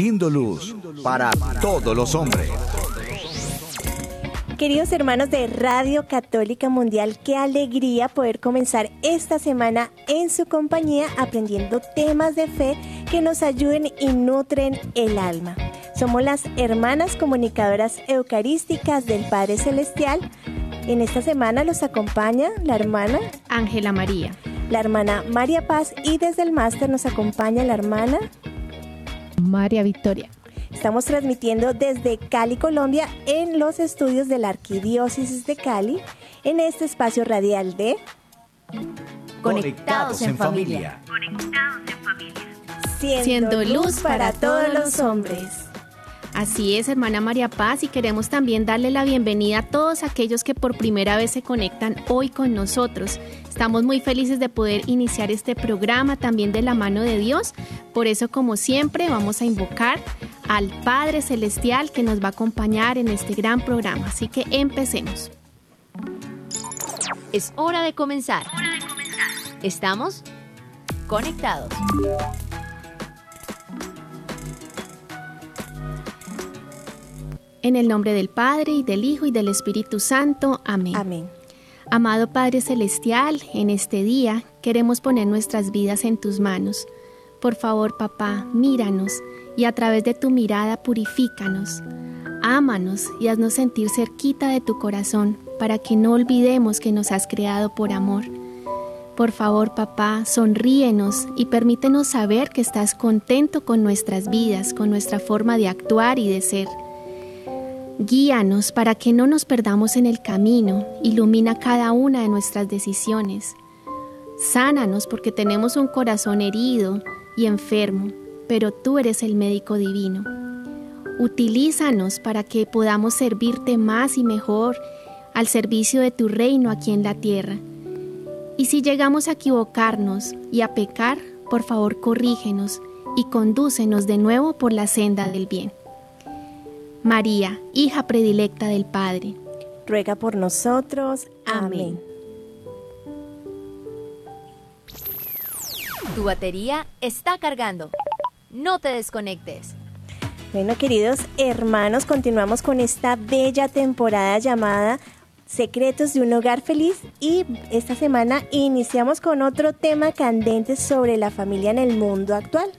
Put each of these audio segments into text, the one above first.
Siendo luz para todos los hombres. Queridos hermanos de Radio Católica Mundial, qué alegría poder comenzar esta semana en su compañía aprendiendo temas de fe que nos ayuden y nutren el alma. Somos las hermanas comunicadoras eucarísticas del Padre Celestial. En esta semana los acompaña la hermana Ángela María. la hermana María Paz y desde el máster nos acompaña la hermana. María Victoria. Estamos transmitiendo desde Cali, Colombia, en los estudios de la Arquidiócesis de Cali, en este espacio radial de Conectados en familia. Siendo, Siendo luz para todos los hombres. Así es, hermana María Paz, y queremos también darle la bienvenida a todos aquellos que por primera vez se conectan hoy con nosotros. Estamos muy felices de poder iniciar este programa también de la mano de Dios. Por eso, como siempre, vamos a invocar al Padre Celestial que nos va a acompañar en este gran programa. Así que empecemos. Es hora de comenzar. Estamos conectados. En el nombre del Padre y del Hijo y del Espíritu Santo. Amén. Amén. Amado Padre Celestial, en este día queremos poner nuestras vidas en tus manos. Por favor, papá, míranos y a través de tu mirada purifícanos. Ámanos y haznos sentir cerquita de tu corazón para que no olvidemos que nos has creado por amor. Por favor, papá, sonríenos y permítenos saber que estás contento con nuestras vidas, con nuestra forma de actuar y de ser. Guíanos para que no nos perdamos en el camino, ilumina cada una de nuestras decisiones. Sánanos porque tenemos un corazón herido y enfermo, pero tú eres el médico divino. Utilízanos para que podamos servirte más y mejor al servicio de tu reino aquí en la tierra. Y si llegamos a equivocarnos y a pecar, por favor corrígenos y condúcenos de nuevo por la senda del bien. María, hija predilecta del Padre. Ruega por nosotros. Amén. Tu batería está cargando. No te desconectes. Bueno, queridos hermanos, continuamos con esta bella temporada llamada Secretos de un hogar feliz y esta semana iniciamos con otro tema candente sobre la familia en el mundo actual.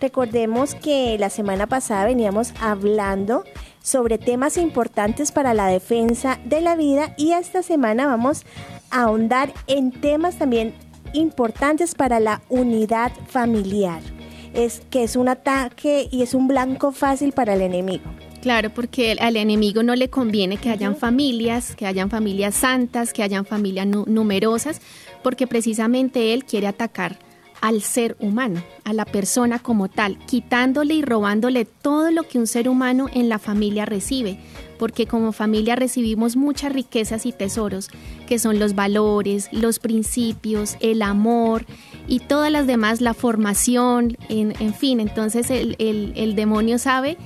Recordemos que la semana pasada veníamos hablando sobre temas importantes para la defensa de la vida y esta semana vamos a ahondar en temas también importantes para la unidad familiar. Es que es un ataque y es un blanco fácil para el enemigo. Claro, porque al enemigo no le conviene que hayan familias, que hayan familias santas, que hayan familias nu- numerosas, porque precisamente él quiere atacar al ser humano, a la persona como tal, quitándole y robándole todo lo que un ser humano en la familia recibe, porque como familia recibimos muchas riquezas y tesoros, que son los valores, los principios, el amor y todas las demás, la formación, en, en fin, entonces el, el- el demonio sabe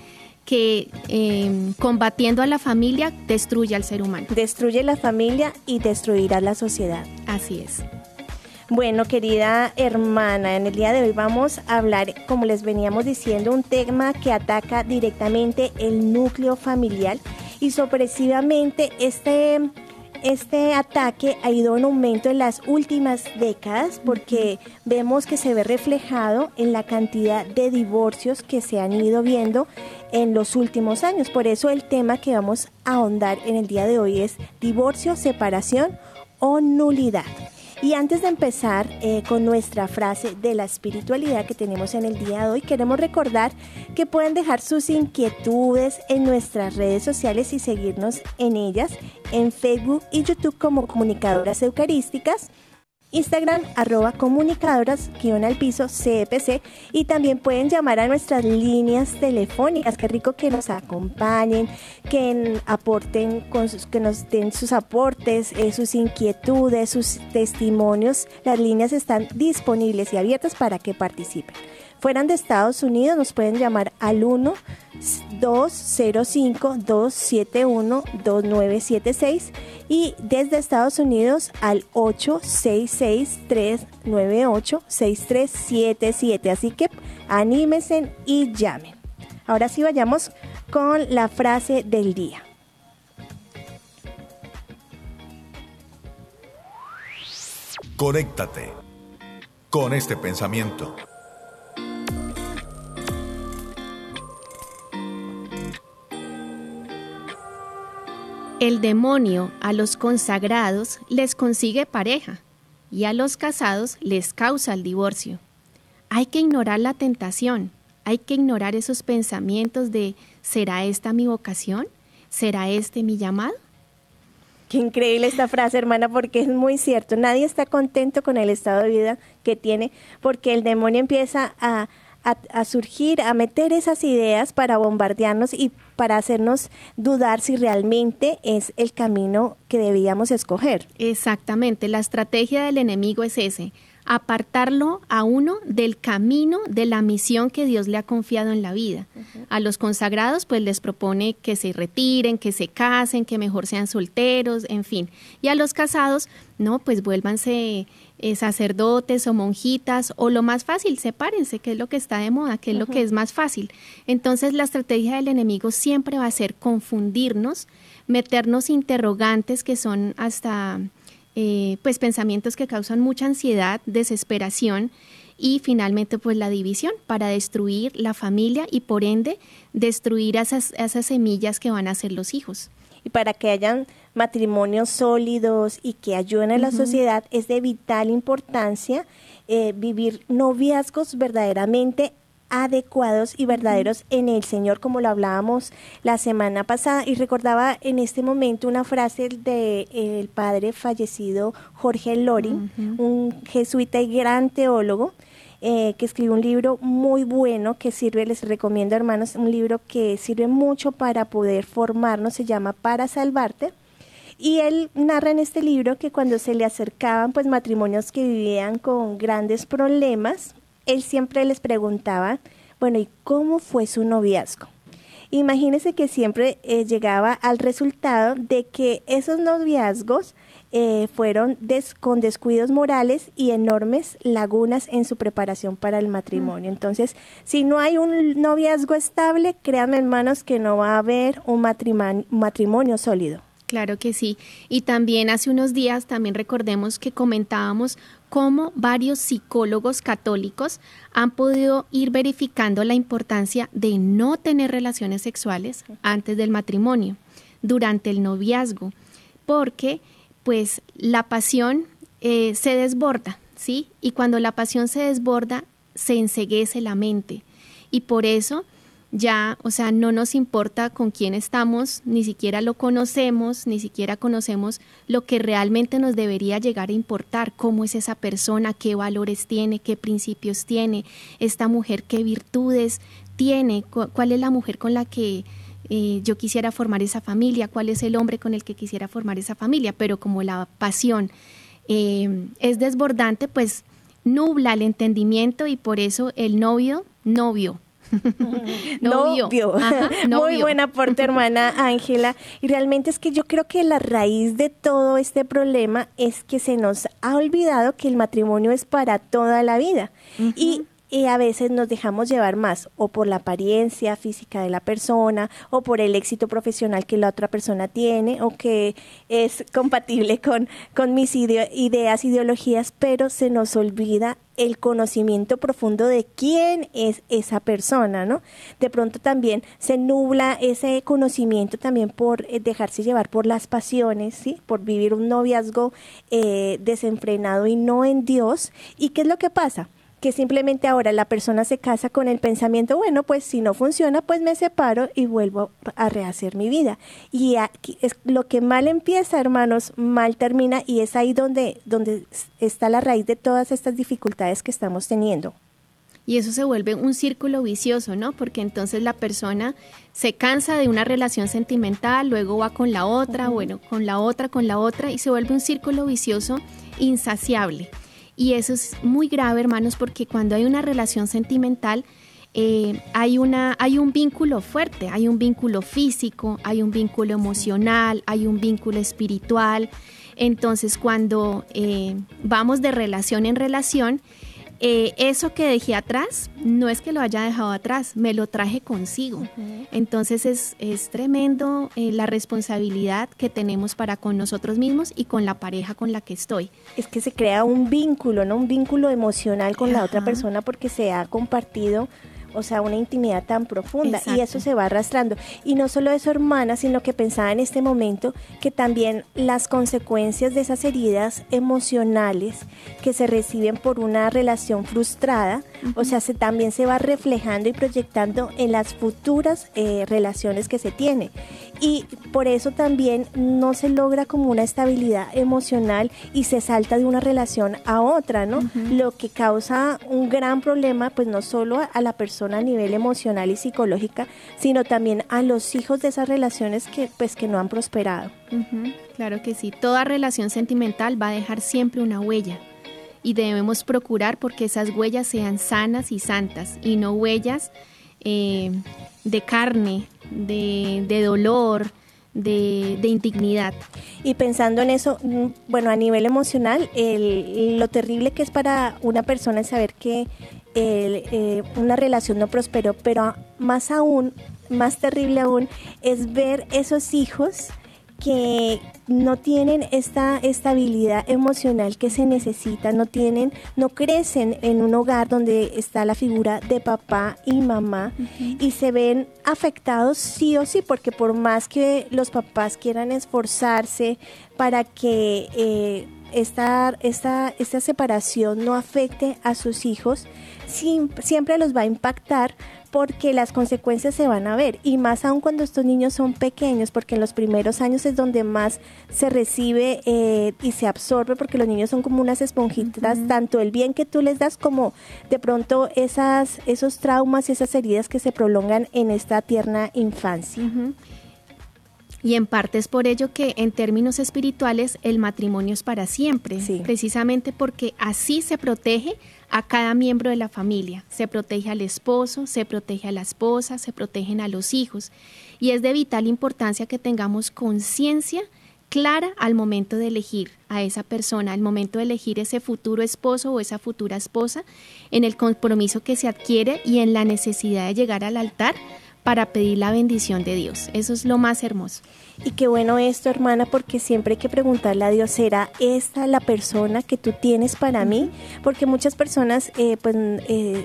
que eh, combatiendo a la familia destruye al ser humano. Destruye la familia y destruirá la sociedad. Así es. Bueno, querida hermana, en el día de hoy vamos a hablar, como les veníamos diciendo, un tema que ataca directamente el núcleo familiar y sorpresivamente este, este ataque ha ido en aumento en las últimas décadas porque vemos que se ve reflejado en la cantidad de divorcios que se han ido viendo en los últimos años. Por eso el tema que vamos a ahondar en el día de hoy es divorcio, separación o nulidad. Y antes de empezar eh, con nuestra frase de la espiritualidad que tenemos en el día de hoy, queremos recordar que pueden dejar sus inquietudes en nuestras redes sociales y seguirnos en ellas, en Facebook y YouTube como Comunicadoras Eucarísticas. Instagram arroba comunicadoras guion al piso CPC y también pueden llamar a nuestras líneas telefónicas. Qué rico que nos acompañen, que aporten, con sus, que nos den sus aportes, eh, sus inquietudes, sus testimonios. Las líneas están disponibles y abiertas para que participen. Fueran de Estados Unidos nos pueden llamar al 1 205 271 2976 y desde Estados Unidos al 866 398 6377. Así que anímense y llamen. Ahora sí vayamos con la frase del día. Conéctate con este pensamiento. El demonio a los consagrados les consigue pareja y a los casados les causa el divorcio. Hay que ignorar la tentación, hay que ignorar esos pensamientos de ¿será esta mi vocación? ¿Será este mi llamado? Qué increíble esta frase, hermana, porque es muy cierto. Nadie está contento con el estado de vida que tiene porque el demonio empieza a, a, surgir, a meter esas ideas para bombardearnos y para hacernos dudar si realmente es el camino que debíamos escoger. Exactamente, la estrategia del enemigo es ese, apartarlo a uno del camino de la misión que Dios le ha confiado en la vida. A los consagrados pues les propone que se retiren, que se casen, que mejor sean solteros, en fin. Y a los casados, no, pues vuélvanse eh, sacerdotes o monjitas o lo más fácil, sepárense, que es lo que está de moda, que es lo que es más fácil. Entonces la estrategia del enemigo siempre va a ser confundirnos, meternos interrogantes que son hasta eh, pues pensamientos que causan mucha ansiedad, desesperación y finalmente pues la división para destruir la familia y por ende destruir esas, esas semillas que van a ser los hijos. Y para que hayan matrimonios sólidos y que ayuden a la sociedad es de vital importancia eh, vivir noviazgos verdaderamente adecuados y verdaderos en el Señor, como lo hablábamos la semana pasada. Y recordaba en este momento una frase del de, padre fallecido Jorge Loring, un jesuita y gran teólogo, eh, que escribió un libro muy bueno que sirve, les recomiendo hermanos, un libro que sirve mucho para poder formarnos, se llama Para Salvarte. Y él narra en este libro que cuando se le acercaban pues matrimonios que vivían con grandes problemas, él siempre les preguntaba, bueno, ¿y cómo fue su noviazgo? Imagínese que siempre eh, llegaba al resultado de que esos noviazgos eh, fueron con descuidos morales y enormes lagunas en su preparación para el matrimonio. Mm. Entonces, si no hay un noviazgo estable, créanme hermanos que no va a haber un matrimonio sólido. Claro que sí. Y también hace unos días, también recordemos que comentábamos cómo varios psicólogos católicos han podido ir verificando la importancia de no tener relaciones sexuales antes del matrimonio, durante el noviazgo, porque pues la pasión eh, se desborda, ¿sí? Y cuando la pasión se desborda, se enseguece la mente. Y por eso ya, o sea, no nos importa con quién estamos, ni siquiera lo conocemos, ni siquiera conocemos lo que realmente nos debería llegar a importar, cómo es esa persona, qué valores tiene, qué principios tiene, esta mujer, qué virtudes tiene, cuál es la mujer con la que eh, yo quisiera formar esa familia, cuál es el hombre con el que quisiera formar esa familia, pero como la pasión eh, es desbordante, pues nubla el entendimiento y por eso el novio, novio, novio. Muy buen aporte, hermana Ángela. Y realmente es que yo creo que la raíz de todo este problema es que se nos ha olvidado que el matrimonio es para toda la vida. Y y a veces nos dejamos llevar más o por la apariencia física de la persona o por el éxito profesional que la otra persona tiene o que es compatible con, con mis ideas, ideologías, pero se nos olvida el conocimiento profundo de quién es esa persona, ¿no? De pronto también se nubla ese conocimiento también por eh, dejarse llevar por las pasiones, ¿sí? Por vivir un noviazgo eh, desenfrenado y no en Dios. ¿Y qué es lo que pasa? Que simplemente ahora la persona se casa con el pensamiento, bueno, pues si no funciona, pues me separo y vuelvo a rehacer mi vida. Y aquí es lo que mal empieza, hermanos, mal termina y es ahí donde, donde está la raíz de todas estas dificultades que estamos teniendo. Y eso se vuelve un círculo vicioso, ¿no? Porque entonces la persona se cansa de una relación sentimental, luego va con la otra, bueno, con la otra, con la otra, y se vuelve un círculo vicioso insaciable. Y eso es muy grave, hermanos, porque cuando hay una relación sentimental, eh, hay, una, hay un vínculo fuerte, hay un vínculo físico, hay un vínculo emocional, hay un vínculo espiritual. Entonces, cuando eh, vamos de relación en relación, eh, eso que dejé atrás, no es que lo haya dejado atrás, me lo traje consigo. Entonces es, es tremendo eh, la responsabilidad que tenemos para con nosotros mismos y con la pareja con la que estoy. Es que se crea un vínculo, ¿no? Un vínculo emocional con la otra persona porque se ha compartido o sea, una intimidad tan profunda y eso se va arrastrando. Y no solo eso, hermana, sino que pensaba en este momento que también las consecuencias de esas heridas emocionales que se reciben por una relación frustrada, o sea, se, también se va reflejando y proyectando en las futuras eh, relaciones que se tiene. Y por eso también no se logra como una estabilidad emocional y se salta de una relación a otra, ¿no? Lo que causa un gran problema, pues no solo a la persona, a nivel emocional y psicológica, sino también a los hijos de esas relaciones que pues que no han prosperado. Claro que sí, toda relación sentimental va a dejar siempre una huella y debemos procurar porque esas huellas sean sanas y santas y no huellas eh, de carne, de, de dolor, de, de, indignidad. Y pensando en eso, mm, bueno, a nivel emocional, el, lo terrible que es para una persona saber que eh, una relación no prosperó, pero más aún, más terrible aún, es ver esos hijos que no tienen esta estabilidad emocional que se necesita, no tienen, no crecen en un hogar donde está la figura de papá y mamá y se ven afectados sí o sí, porque por más que los papás quieran esforzarse para que eh, esta, esta, esta separación no afecte a sus hijos, siempre los va a impactar porque las consecuencias se van a ver. Y más aún cuando estos niños son pequeños porque en los primeros años es donde más se recibe eh, y se absorbe porque los niños son como unas esponjitas tanto el bien que tú les das como de pronto esas esos traumas y esas heridas que se prolongan en esta tierna infancia y en parte es por ello que en términos espirituales el matrimonio es para siempre, precisamente porque así se protege a cada miembro de la familia. Se protege al esposo, se protege a la esposa, se protegen a los hijos. Y es de vital importancia que tengamos conciencia clara al momento de elegir a esa persona, al momento de elegir ese futuro esposo o esa futura esposa, en el compromiso que se adquiere y en la necesidad de llegar al altar para pedir la bendición de Dios. Eso es lo más hermoso. Y qué bueno esto, hermana, porque siempre hay que preguntarle a Dios, ¿será esta la persona que tú tienes para mí? Porque muchas personas, eh, pues... Eh,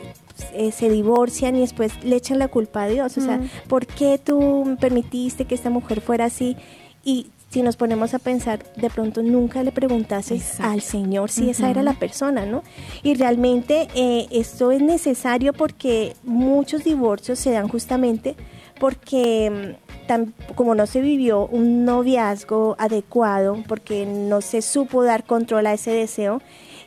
eh, se divorcian y después le echan la culpa a Dios. O sea, ¿por qué tú permitiste que esta mujer fuera así? Y si nos ponemos a pensar, de pronto nunca le preguntases al Señor si esa era la persona, ¿no? Y realmente eh, esto es necesario porque muchos divorcios se dan justamente porque mm, como no se vivió un noviazgo adecuado, porque no se supo dar control a ese deseo,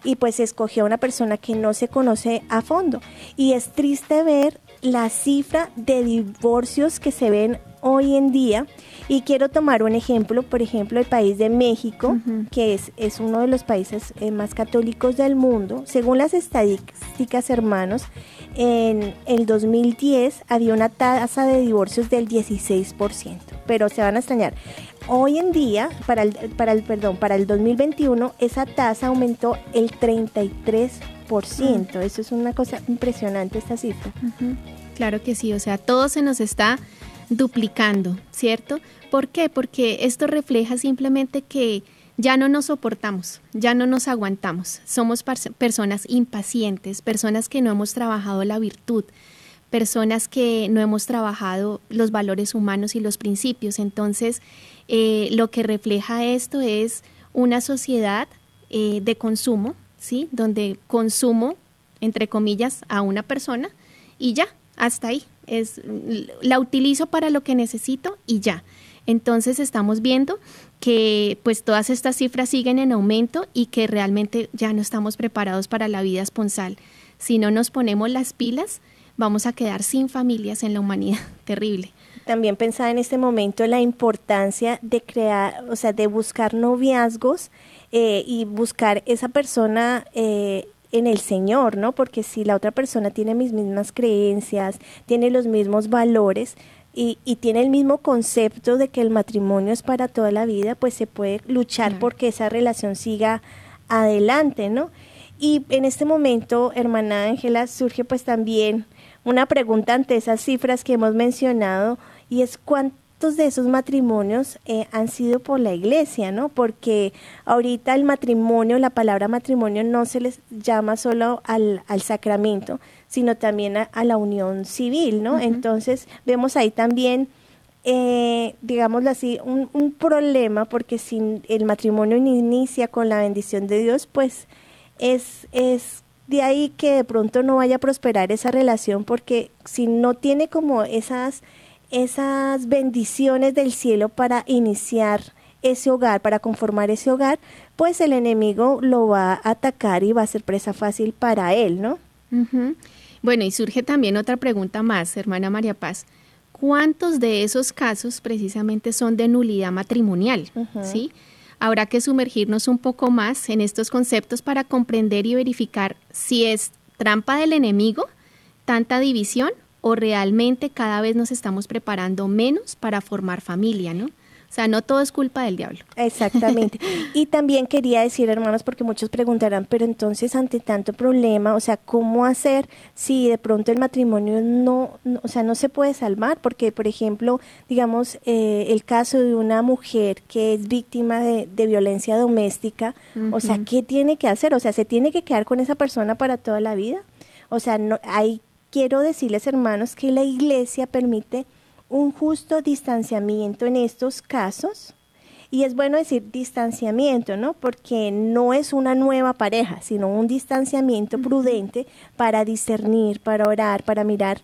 y pues escogió a una persona que no se conoce a fondo. Y es triste ver la cifra de divorcios que se ven hoy en día y quiero tomar un ejemplo, por ejemplo, el país de México, que es, es uno de los países eh, más católicos del mundo. Según las estadísticas, hermanos, en el 2010 había una tasa de divorcios del 16%, pero se van a extrañar. Hoy en día, para el, para el, perdón, para el 2021, esa tasa aumentó el 33%. Eso es una cosa impresionante, esta cifra. Claro que sí, o sea, todo se nos está duplicando, ¿cierto? ¿Por qué? Porque esto refleja simplemente que ya no nos soportamos, ya no nos aguantamos. Somos personas impacientes, personas que no hemos trabajado la virtud, personas que no hemos trabajado los valores humanos y los principios. Entonces, eh, lo que refleja esto es una sociedad eh, de consumo, ¿sí? Donde consumo entre comillas, a una persona y ya, hasta ahí. Es, la utilizo para lo que necesito y ya. Entonces estamos viendo que pues todas estas cifras siguen en aumento y que realmente ya no estamos preparados para la vida esponsal. Si no nos ponemos las pilas, vamos a quedar sin familias en la humanidad. Terrible. También pensaba en este momento la importancia de crear, o sea, de buscar noviazgos eh, y buscar esa persona eh, en el Señor, ¿no? Porque si la otra persona tiene mis mismas creencias, tiene los mismos valores, y, tiene el mismo concepto de que el matrimonio es para toda la vida, pues se puede luchar porque esa relación siga adelante, ¿no? Y en este momento, hermana Ángela, surge pues también una pregunta ante esas cifras que hemos mencionado y es de esos matrimonios eh, han sido por la iglesia, ¿no? Porque ahorita el matrimonio, la palabra matrimonio no se les llama solo al, al sacramento, sino también a, la unión civil, ¿no? Entonces vemos ahí también, eh, digámoslo así, un, un, problema porque si el matrimonio inicia con la bendición de Dios, pues es, es de ahí que de pronto no vaya a prosperar esa relación porque si no tiene como esas, esas bendiciones del cielo para iniciar ese hogar, para conformar ese hogar, pues el enemigo lo va a atacar y va a ser presa fácil para él, ¿no? Bueno, y surge también otra pregunta más, hermana María Paz. ¿Cuántos de esos casos precisamente son de nulidad matrimonial? ¿Sí? Habrá que sumergirnos un poco más en estos conceptos para comprender y verificar si es trampa del enemigo, tanta división o realmente cada vez nos estamos preparando menos para formar familia, ¿no? O sea, no todo es culpa del diablo. Exactamente. y también quería decir, hermanos, porque muchos preguntarán, pero entonces ante tanto problema, o sea, ¿cómo hacer si de pronto el matrimonio no, o sea, no se puede salvar? Porque, por ejemplo, digamos, eh, el caso de una mujer que es víctima de, violencia doméstica, o sea, ¿qué tiene que hacer? O sea, ¿se tiene que quedar con esa persona para toda la vida? O sea, no, ahí quiero decirles, hermanos, que la iglesia permite un justo distanciamiento en estos casos. Y es bueno decir distanciamiento, ¿no? Porque no es una nueva pareja, sino un distanciamiento prudente para discernir, para orar, para mirar,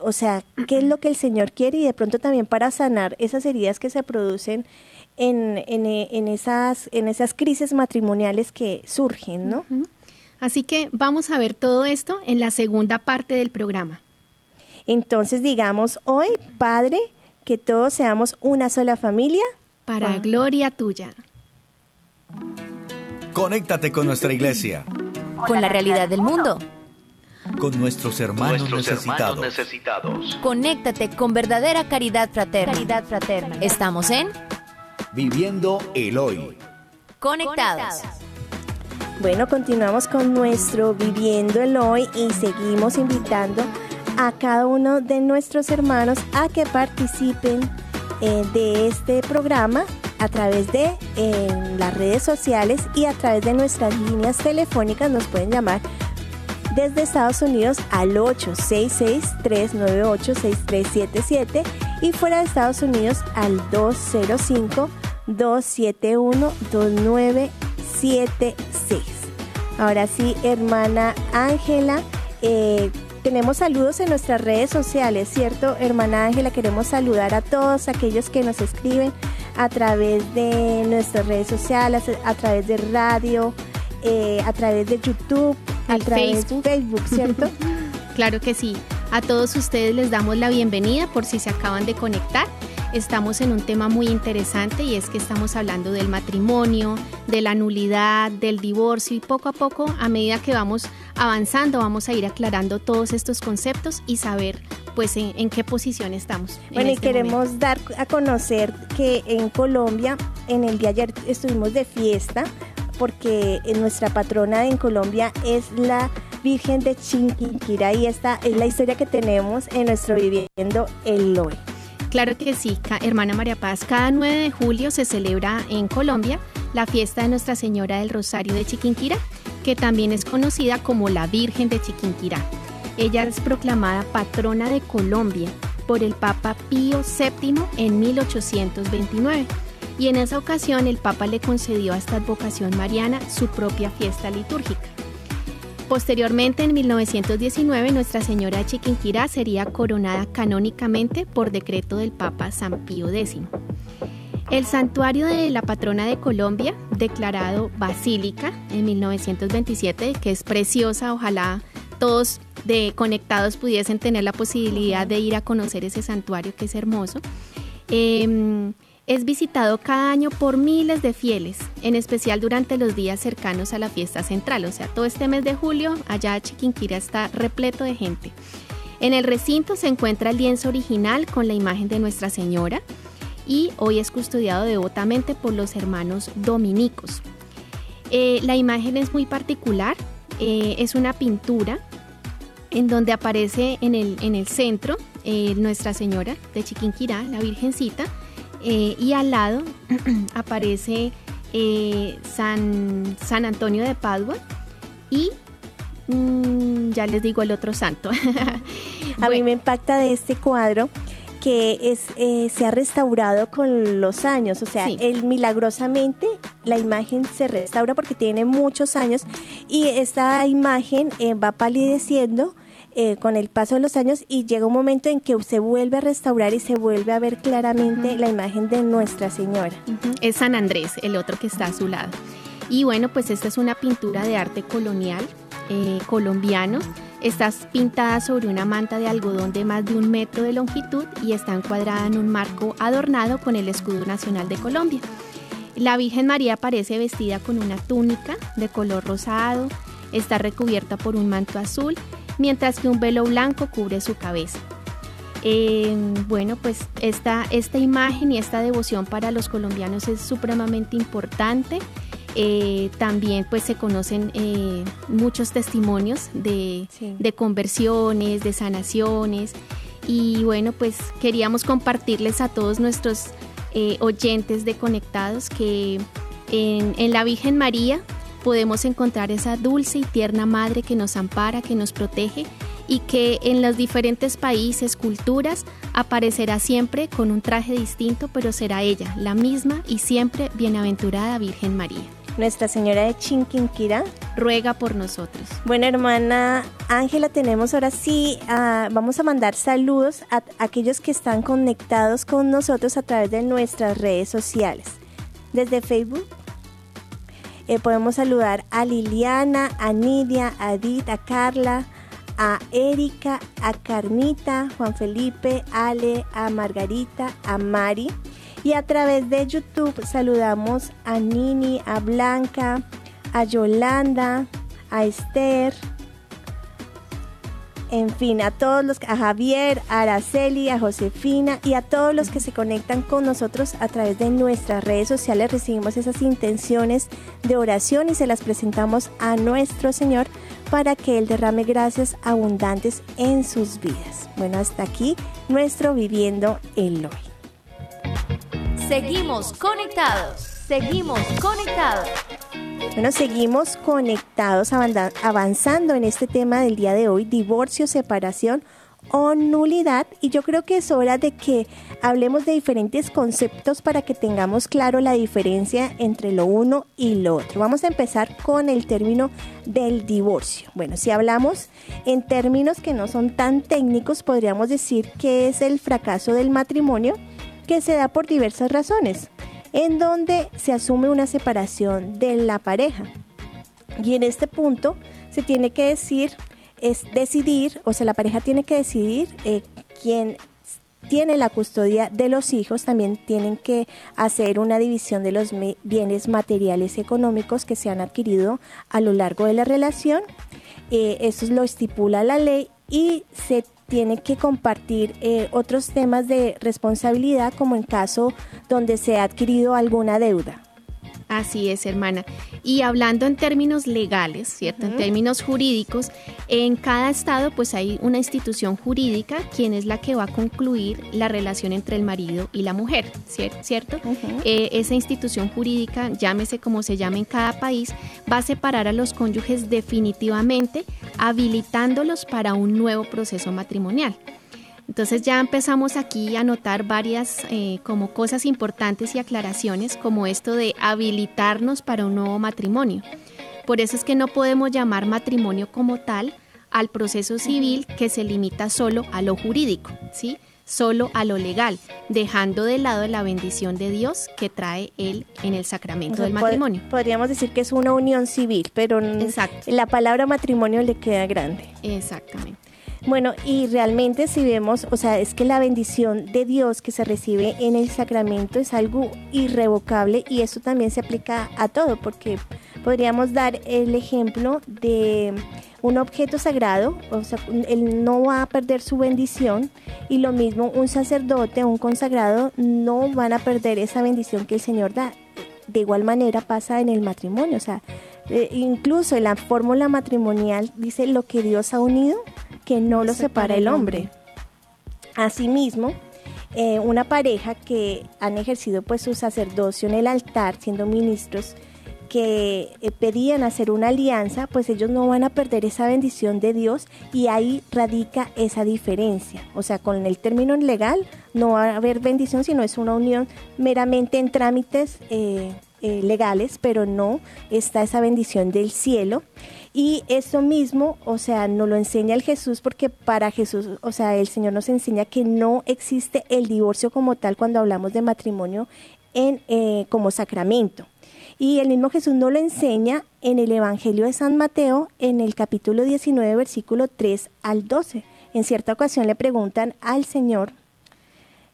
o sea, qué es lo que el Señor quiere y de pronto también para sanar esas heridas que se producen en, en, esas, en esas crisis matrimoniales que surgen, ¿no? Así que vamos a ver todo esto en la segunda parte del programa. Entonces digamos hoy, Padre, que todos seamos una sola familia. Para gloria tuya. Conéctate con nuestra iglesia. Con la realidad del mundo. Con nuestros hermanos, necesitados. Conéctate con verdadera caridad fraterna. Caridad fraterna. Estamos en Viviendo el Hoy. Conectados. Bueno, continuamos con nuestro Viviendo el Hoy y seguimos invitando a cada uno de nuestros hermanos a que participen eh, de este programa a través de las redes sociales y a través de nuestras líneas telefónicas. Nos pueden llamar desde Estados Unidos al 866-398-6377 y fuera de Estados Unidos al 205-271-2976. Ahora sí, hermana Ángela, eh, tenemos saludos en nuestras redes sociales, ¿cierto? Hermana Ángela, queremos saludar a todos aquellos que nos escriben a través de nuestras redes sociales, a través de radio, eh, a través de YouTube, a través de Facebook, ¿cierto? claro que sí. A todos ustedes les damos la bienvenida por si se acaban de conectar estamos en un tema muy interesante y es que estamos hablando del matrimonio, de la nulidad, del divorcio y poco a poco, a medida que vamos avanzando, vamos a ir aclarando todos estos conceptos y saber pues en, qué posición estamos. Bueno, y este queremos dar a conocer que en Colombia, en el día de ayer estuvimos de fiesta porque nuestra patrona en Colombia es la Virgen de Chinquinquira y esta es la historia que tenemos en nuestro viviendo el hoy. Claro que sí, hermana María Paz. Cada 9 de julio se celebra en Colombia la fiesta de Nuestra Señora del Rosario de Chiquinquirá, que también es conocida como la Virgen de Chiquinquirá. Ella es proclamada patrona de Colombia por el Papa Pío VII en 1829 y en esa ocasión el Papa le concedió a esta advocación mariana su propia fiesta litúrgica. Posteriormente, en 1919, Nuestra Señora de Chiquinquirá sería coronada canónicamente por decreto del Papa San Pío X. El santuario de la patrona de Colombia, declarado basílica en 1927, que es preciosa, ojalá todos de conectados pudiesen tener la posibilidad de ir a conocer ese santuario que es hermoso. Em, es visitado cada año por miles de fieles, en especial durante los días cercanos a la fiesta central, o sea, todo este mes de julio allá Chiquinquira está repleto de gente. En el recinto se encuentra el lienzo original con la imagen de Nuestra Señora y hoy es custodiado devotamente por los hermanos dominicos. Eh, la imagen es muy particular, eh, es una pintura en donde aparece en el, en el centro eh, Nuestra Señora de Chiquinquirá, la Virgencita, eh, y al lado aparece eh, San, San Antonio de Padua y mm, ya les digo el otro santo. A mí me impacta de este cuadro que es, eh, se ha restaurado con los años, o sea, el, milagrosamente la imagen se restaura porque tiene muchos años y esta imagen va palideciendo eh, con el paso de los años y llega un momento en que se vuelve a restaurar y se vuelve a ver claramente la imagen de Nuestra Señora. Es San Andrés, el otro que está a su lado. Y bueno, pues esta es una pintura de arte colonial eh, colombiano. Está pintada sobre una manta de algodón de más de un metro de longitud y está encuadrada en un marco adornado con el escudo nacional de Colombia. La Virgen María aparece vestida con una túnica de color rosado, está recubierta por un manto azul mientras que un velo blanco cubre su cabeza. Eh, bueno, pues esta, esta imagen y esta devoción para los colombianos es supremamente importante. Eh, también pues se conocen eh, muchos testimonios de, de, conversiones, de sanaciones y bueno pues queríamos compartirles a todos nuestros oyentes de Conectados que en, en la Virgen María podemos encontrar esa dulce y tierna madre que nos ampara, que nos protege y que en los diferentes países, culturas, aparecerá siempre con un traje distinto, pero será ella, la misma y siempre bienaventurada Virgen María. Nuestra Señora de Chinquinquira ruega por nosotros. Bueno, hermana Ángela, tenemos ahora sí, ah, vamos a mandar saludos a aquellos que están conectados con nosotros a través de nuestras redes sociales. Desde Facebook eh, podemos saludar a Liliana, a Nidia, a Edith, a Carla, a Erika, a Carmita, Juan Felipe, Ale, a Margarita, a Mari. Y a través de YouTube saludamos a Nini, a Blanca, a Yolanda, a Esther, en fin, a todos los, a Javier, a Araceli, a Josefina y a todos los que se conectan con nosotros a través de nuestras redes sociales, recibimos esas intenciones de oración y se las presentamos a nuestro Señor para que Él derrame gracias abundantes en sus vidas. Bueno, hasta aquí nuestro Viviendo el Hoy. Seguimos conectados, seguimos conectados. Bueno, seguimos conectados, avanzando en este tema del día de hoy, divorcio, separación o nulidad. Y yo creo que es hora de que hablemos de diferentes conceptos para que tengamos claro la diferencia entre lo uno y lo otro. Vamos a empezar con el término del divorcio. Bueno, si hablamos en términos que no son tan técnicos, podríamos decir que es el fracaso del matrimonio que se da por diversas razones en donde se asume una separación de la pareja. Y en este punto se tiene que decir, es decidir, o sea, la pareja tiene que decidir eh, quién tiene la custodia de los hijos, también tienen que hacer una división de los bienes materiales y económicos que se han adquirido a lo largo de la relación. Eh, eso lo estipula la ley y se tiene que compartir eh, otros temas de responsabilidad como en caso donde se ha adquirido alguna deuda. Así es, hermana. Y hablando en términos legales, ¿cierto? En términos jurídicos, en cada estado pues hay una institución jurídica quien es la que va a concluir la relación entre el marido y la mujer, ¿cierto? Eh, esa institución jurídica, llámese como se llame en cada país, va a separar a los cónyuges definitivamente, habilitándolos para un nuevo proceso matrimonial. Entonces ya empezamos aquí a notar varias eh, como cosas importantes y aclaraciones como esto de habilitarnos para un nuevo matrimonio. Por eso es que no podemos llamar matrimonio como tal al proceso civil que se limita solo a lo jurídico, ¿sí? solo a lo legal, dejando de lado la bendición de Dios que trae Él en el sacramento del matrimonio. Podríamos decir que es una unión civil, pero la palabra matrimonio le queda grande. Exactamente. Bueno, y realmente si vemos, o sea, es que la bendición de Dios que se recibe en el sacramento es algo irrevocable y eso también se aplica a todo, porque podríamos dar el ejemplo de un objeto sagrado, o sea, él no va a perder su bendición y lo mismo un sacerdote, un consagrado, no van a perder esa bendición que el Señor da. De igual manera pasa en el matrimonio, o sea, eh, incluso en la fórmula matrimonial dice lo que Dios ha unido, que no lo separa, el hombre. Asimismo, eh, una pareja que han ejercido pues su sacerdocio en el altar, siendo ministros, que eh, pedían hacer una alianza, pues ellos no van a perder esa bendición de Dios y ahí radica esa diferencia. O sea, con el término legal no va a haber bendición, sino es una unión meramente en trámites eh, legales, pero no está esa bendición del cielo. Y eso mismo, o sea, nos lo enseña el Jesús porque para Jesús, o sea, el Señor nos enseña que no existe el divorcio como tal cuando hablamos de matrimonio en, eh, como sacramento. Y el mismo Jesús nos lo enseña en el Evangelio de San Mateo, en el capítulo 19, versículo 3 al 12. En cierta ocasión le preguntan al Señor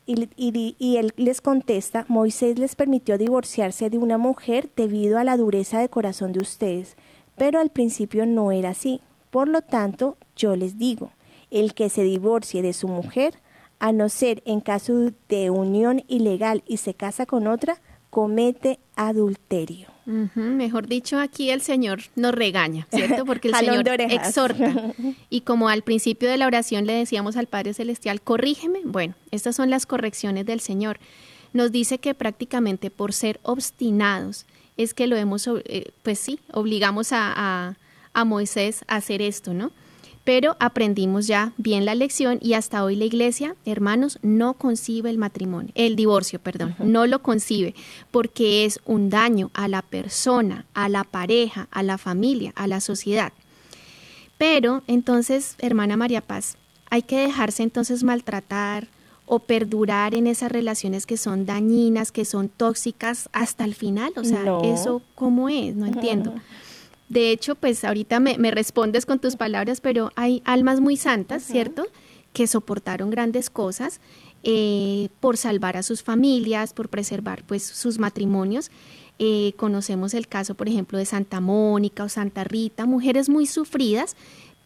y, y, él les contesta, Moisés les permitió divorciarse de una mujer debido a la dureza de corazón de ustedes pero al principio no era así. Por lo tanto, yo les digo, el que se divorcie de su mujer, a no ser en caso de unión ilegal y se casa con otra, comete adulterio. Mejor dicho, aquí el Señor nos regaña, ¿cierto? Porque el Señor exhorta. Y como al principio de la oración le decíamos al Padre Celestial, corrígeme, bueno, estas son las correcciones del Señor. Nos dice que prácticamente por ser obstinados es que lo hemos, eh, pues sí, obligamos a, a, Moisés a hacer esto, ¿no? Pero aprendimos ya bien la lección y hasta hoy la iglesia, hermanos, no concibe el matrimonio, el divorcio, perdón, no lo concibe porque es un daño a la persona, a la pareja, a la familia, a la sociedad. Pero entonces, hermana María Paz, hay que dejarse entonces maltratar, o perdurar en esas relaciones que son dañinas, que son tóxicas hasta el final. O sea, ¿eso cómo es? No entiendo. De hecho, pues ahorita me, respondes con tus palabras, pero hay almas muy santas, ¿cierto? Que soportaron grandes cosas eh, por salvar a sus familias, por preservar pues sus matrimonios. Eh, conocemos el caso, por ejemplo, de Santa Mónica o Santa Rita, mujeres muy sufridas,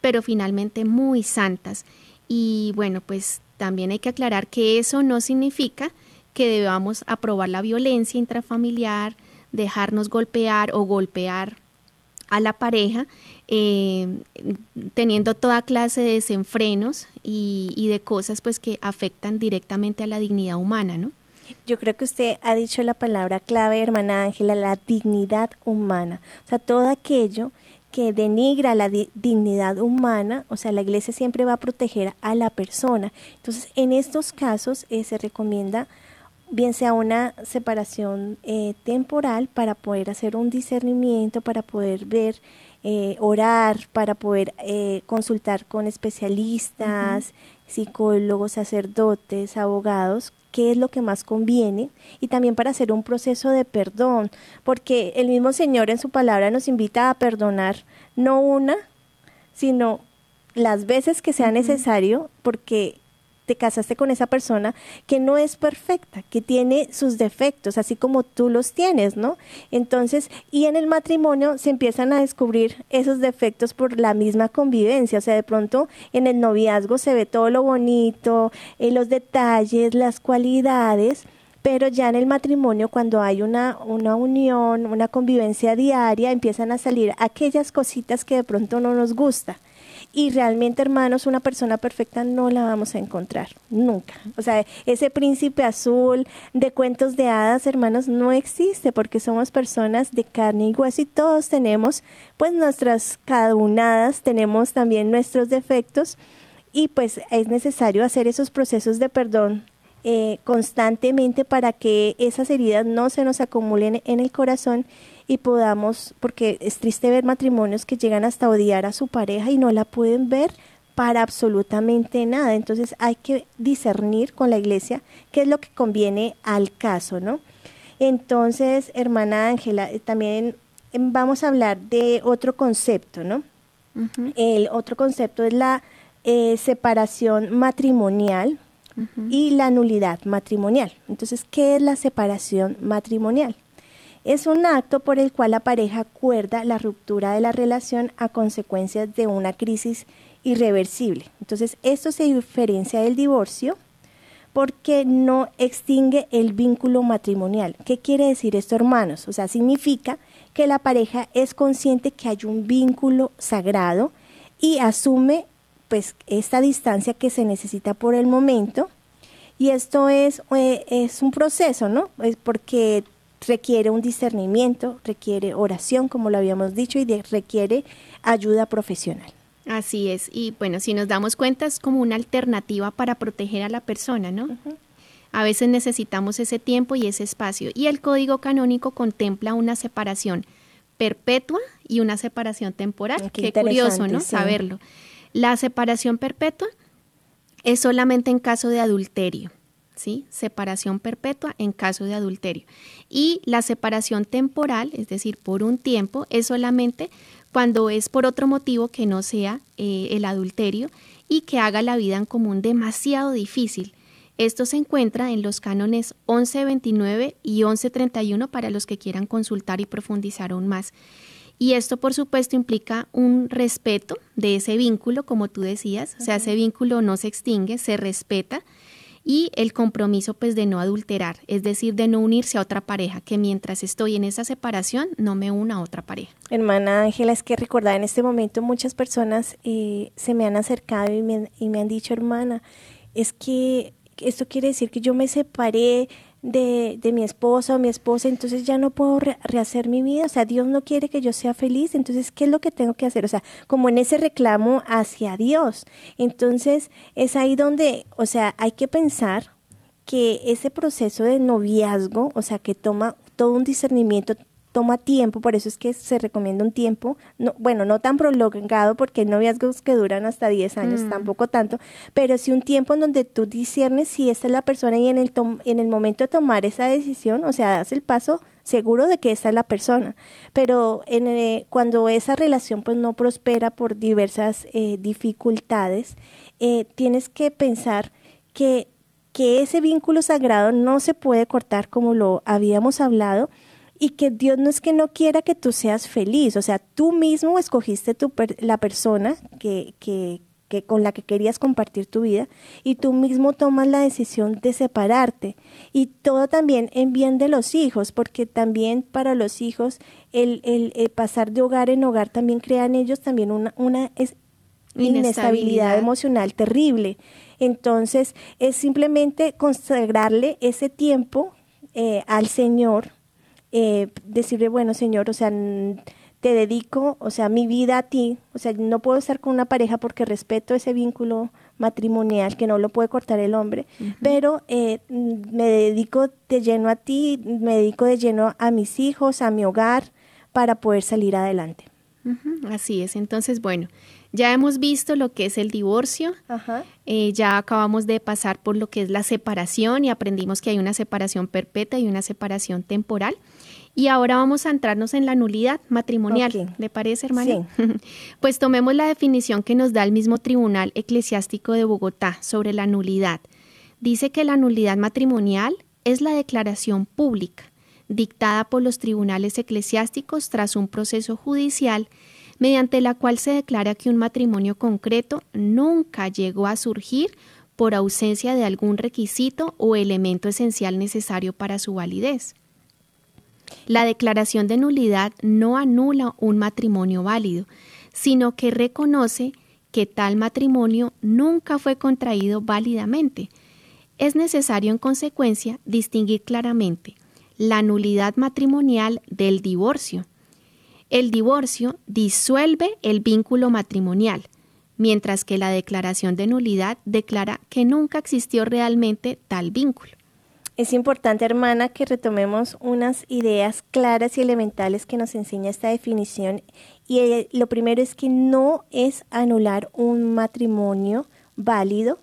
pero finalmente muy santas. Y bueno, pues también hay que aclarar que eso no significa que debamos aprobar la violencia intrafamiliar, dejarnos golpear o golpear a la pareja, eh, teniendo toda clase de desenfrenos y, de cosas pues que afectan directamente a la dignidad humana, ¿no? Yo creo que usted ha dicho la palabra clave, hermana Ángela, la dignidad humana. O sea, todo aquello que denigra la dignidad humana, o sea, la iglesia siempre va a proteger a la persona. Entonces, en estos casos eh, se recomienda bien sea una separación eh, temporal para poder hacer un discernimiento, para poder ver, eh, orar, para poder consultar con especialistas, psicólogos, sacerdotes, abogados, qué es lo que más conviene y también para hacer un proceso de perdón, porque el mismo Señor en su palabra nos invita a perdonar no una, sino las veces que sea necesario, porque te casaste con esa persona que no es perfecta, que tiene sus defectos, así como tú los tienes, ¿no? Entonces, y en el matrimonio se empiezan a descubrir esos defectos por la misma convivencia, o sea, de pronto en el noviazgo se ve todo lo bonito, eh, los detalles, las cualidades, pero ya en el matrimonio, cuando hay una, una unión, una convivencia diaria, empiezan a salir aquellas cositas que de pronto no nos gusta. Y realmente, hermanos, una persona perfecta no la vamos a encontrar, nunca. O sea, ese príncipe azul de cuentos de hadas, hermanos, no existe porque somos personas de carne y hueso y todos tenemos, pues, nuestras cadunadas, tenemos también nuestros defectos y pues es necesario hacer esos procesos de perdón eh, constantemente para que esas heridas no se nos acumulen en el corazón y podamos, porque es triste ver matrimonios que llegan hasta odiar a su pareja y no la pueden ver para absolutamente nada. Entonces hay que discernir con la iglesia qué es lo que conviene al caso, ¿no? Entonces, hermana Ángela, eh, también em, vamos a hablar de otro concepto, ¿no? El otro concepto es la eh, separación matrimonial y la nulidad matrimonial. Entonces, ¿qué es la separación matrimonial? Es un acto por el cual la pareja acuerda la ruptura de la relación a consecuencias de una crisis irreversible. Entonces, esto se diferencia del divorcio porque no extingue el vínculo matrimonial. ¿Qué quiere decir esto, hermanos? O sea, significa que la pareja es consciente que hay un vínculo sagrado y asume pues esta distancia que se necesita por el momento y esto es, eh, es un proceso, ¿no? Es porque requiere un discernimiento, requiere oración, como lo habíamos dicho, y requiere ayuda profesional. Así es, y bueno, si nos damos cuenta es como una alternativa para proteger a la persona, ¿no? A veces necesitamos ese tiempo y ese espacio. Y el código canónico contempla una separación perpetua y una separación temporal. Qué, curioso, ¿no? Saberlo. La separación perpetua es solamente en caso de adulterio. ¿Sí? Separación perpetua en caso de adulterio. Y la separación temporal, es decir, por un tiempo, es solamente cuando es por otro motivo que no sea eh, el adulterio y que haga la vida en común demasiado difícil. Esto se encuentra en los cánones 1129 y 1131 para los que quieran consultar y profundizar aún más. Y esto, por supuesto, implica un respeto de ese vínculo, como tú decías, o sea, ese vínculo no se extingue, se respeta. Y el compromiso pues de no adulterar, es decir, de no unirse a otra pareja, que mientras estoy en esa separación no me una a otra pareja. Hermana Ángela, es que recordar en este momento muchas personas eh, se me han acercado y me, y me han dicho, hermana, es que esto quiere decir que yo me separé de, de mi esposa o mi esposa, entonces ya no puedo rehacer mi vida, o sea, Dios no quiere que yo sea feliz, entonces, ¿qué es lo que tengo que hacer? O sea, como en ese reclamo hacia Dios. Entonces, es ahí donde, o sea, hay que pensar que ese proceso de noviazgo, o sea, que toma todo un discernimiento, toma tiempo, por eso es que se recomienda un tiempo, no, bueno, no tan prolongado porque hay noviazgos que duran hasta 10 años, mm. tampoco tanto, pero sí un tiempo en donde tú discernes si esta es la persona y en el, en el momento de tomar esa decisión, o sea, das el paso seguro de que esta es la persona, pero en, eh, cuando esa relación pues no prospera por diversas eh, dificultades, eh, tienes que pensar que, que ese vínculo sagrado no se puede cortar como lo habíamos hablado, y que Dios no es que no quiera que tú seas feliz, o sea, tú mismo escogiste tu la persona que, que, que, con la que querías compartir tu vida y tú mismo tomas la decisión de separarte y todo también en bien de los hijos, porque también para los hijos el, el, pasar de hogar en hogar también crea en ellos también una, una inestabilidad. emocional terrible. Entonces es simplemente consagrarle ese tiempo eh, al Señor eh, decirle, bueno, Señor, o sea, te dedico, o sea, mi vida a ti, o sea, no puedo estar con una pareja porque respeto ese vínculo matrimonial que no lo puede cortar el hombre, pero eh, me dedico de lleno a ti, me dedico de lleno a mis hijos, a mi hogar, para poder salir adelante. Así es, entonces, bueno, ya hemos visto lo que es el divorcio, eh, ya acabamos de pasar por lo que es la separación y aprendimos que hay una separación perpetua y una separación temporal. Y ahora vamos a entrarnos en la nulidad matrimonial. ¿Le parece, hermano? Sí. pues tomemos la definición que nos da el mismo Tribunal Eclesiástico de Bogotá sobre la nulidad. Dice que la nulidad matrimonial es la declaración pública dictada por los tribunales eclesiásticos tras un proceso judicial mediante la cual se declara que un matrimonio concreto nunca llegó a surgir por ausencia de algún requisito o elemento esencial necesario para su validez. La declaración de nulidad no anula un matrimonio válido, sino que reconoce que tal matrimonio nunca fue contraído válidamente. Es necesario, en consecuencia, distinguir claramente la nulidad matrimonial del divorcio. El divorcio disuelve el vínculo matrimonial, mientras que la declaración de nulidad declara que nunca existió realmente tal vínculo. Es importante, hermana, que retomemos unas ideas claras y elementales que nos enseña esta definición. Y eh, lo primero es que no es anular un matrimonio válido,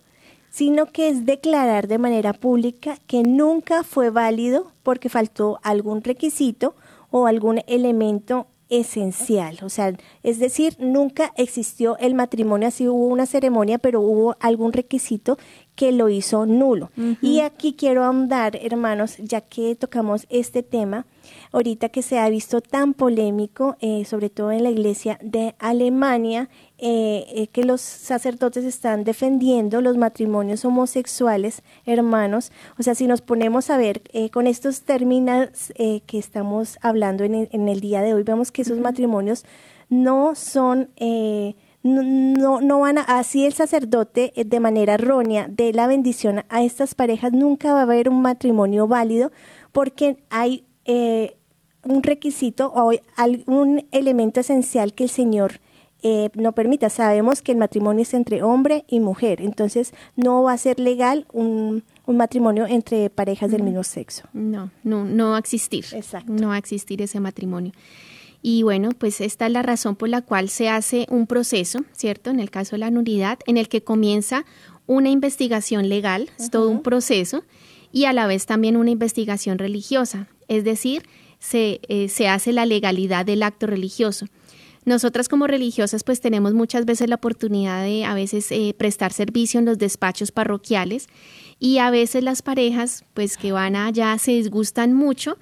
sino que es declarar de manera pública que nunca fue válido porque faltó algún requisito o algún elemento esencial, o sea, es decir, nunca existió el matrimonio, así hubo una ceremonia, pero hubo algún requisito que lo hizo nulo. Y aquí quiero ahondar, hermanos, ya que tocamos este tema, ahorita que se ha visto tan polémico, eh, sobre todo en la iglesia de Alemania, eh, eh, que los sacerdotes están defendiendo los matrimonios homosexuales, hermanos. O sea, si nos ponemos a ver con estos términos que estamos hablando en el, en el, día de hoy, vemos que esos matrimonios no son no, no van a, así el sacerdote eh, de manera errónea de la bendición a estas parejas, nunca va a haber un matrimonio válido porque hay eh, un requisito o algún elemento esencial que el Señor eh, no permita. Sabemos que el matrimonio es entre hombre y mujer, entonces no va a ser legal un, un matrimonio entre parejas del mismo sexo. No, no, no va a existir. Exacto. No va a existir ese matrimonio. Y bueno, pues esta es la razón por la cual se hace un proceso, ¿cierto? En el caso de la nulidad, en el que comienza una investigación legal, es todo un proceso, y a la vez también una investigación religiosa, es decir, se, eh, se hace la legalidad del acto religioso. Nosotras como religiosas pues tenemos muchas veces la oportunidad de a veces eh, prestar servicio en los despachos parroquiales y a veces las parejas pues que van allá se disgustan mucho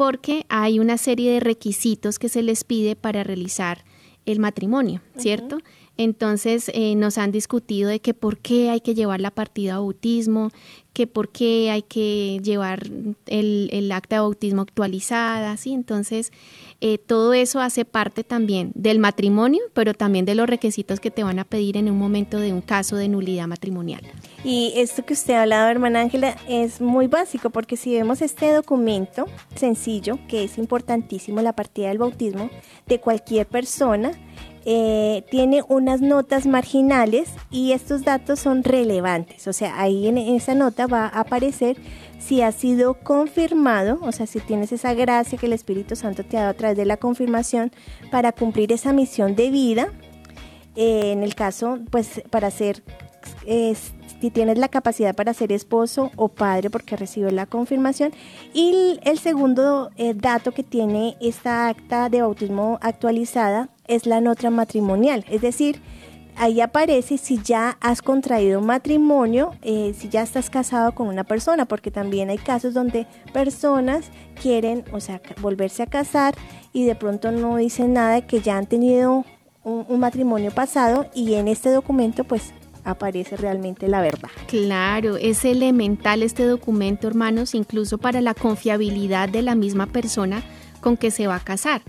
porque hay una serie de requisitos que se les pide para realizar el matrimonio, ¿cierto? Entonces eh, nos han discutido de que por qué hay que llevar la partida a bautismo, que por qué hay que llevar el, acta de bautismo actualizada, ¿sí? Entonces eh, todo eso hace parte también del matrimonio, pero también de los requisitos que te van a pedir en un momento de un caso de nulidad matrimonial. Y esto que usted ha hablado, hermana Ángela, es muy básico porque si vemos este documento sencillo, que es importantísimo, la partida del bautismo de cualquier persona, eh, tiene unas notas marginales y estos datos son relevantes. O sea, ahí en esa nota va a aparecer si ha sido confirmado, o sea, si tienes esa gracia que el Espíritu Santo te ha dado a través de la confirmación para cumplir esa misión de vida. Eh, en el caso, pues, para ser si tienes la capacidad para ser esposo o padre porque recibió la confirmación. Y el segundo eh, dato que tiene esta acta de bautismo actualizada es la nota matrimonial, es decir, ahí aparece si ya has contraído matrimonio, eh, si ya estás casado con una persona, porque también hay casos donde personas quieren, o sea, volverse a casar y de pronto no dicen nada que ya han tenido un, un matrimonio pasado y en este documento pues aparece realmente la verdad. Claro, es elemental este documento, hermanos, incluso para la confiabilidad de la misma persona con que se va a casar.